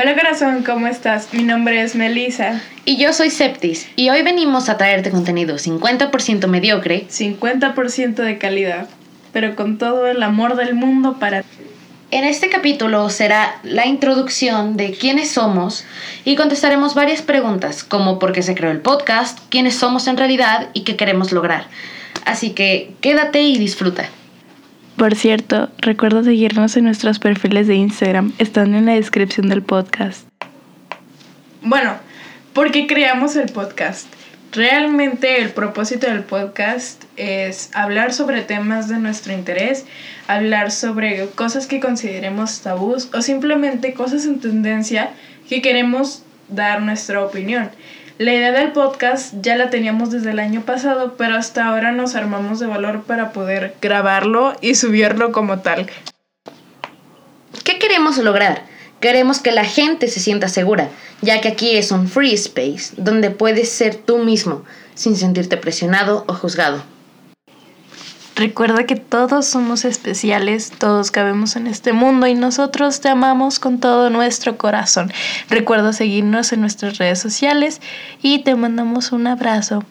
Hola corazón, ¿cómo estás? Mi nombre es Melissa. Y yo soy Septis, y hoy venimos a traerte contenido 50% mediocre, 50% de calidad, pero con todo el amor del mundo para En este capítulo será la introducción de quiénes somos y contestaremos varias preguntas como por qué se creó el podcast, quiénes somos en realidad y qué queremos lograr. Así que quédate y disfruta. Por cierto, recuerda seguirnos en nuestros perfiles de Instagram, están en la descripción del podcast. Bueno, ¿por qué creamos el podcast? Realmente el propósito del podcast es hablar sobre temas de nuestro interés, hablar sobre cosas que consideremos tabús o simplemente cosas en tendencia que queremos dar nuestra opinión. La idea del podcast ya la teníamos desde el año pasado, pero hasta ahora nos armamos de valor para poder grabarlo y subirlo como tal. ¿Qué queremos lograr? Queremos que la gente se sienta segura, ya que aquí es un free space donde puedes ser tú mismo, sin sentirte presionado o juzgado. Recuerda que todos somos especiales, todos cabemos en este mundo y nosotros te amamos con todo nuestro corazón. Recuerda seguirnos en nuestras redes sociales y te mandamos un abrazo.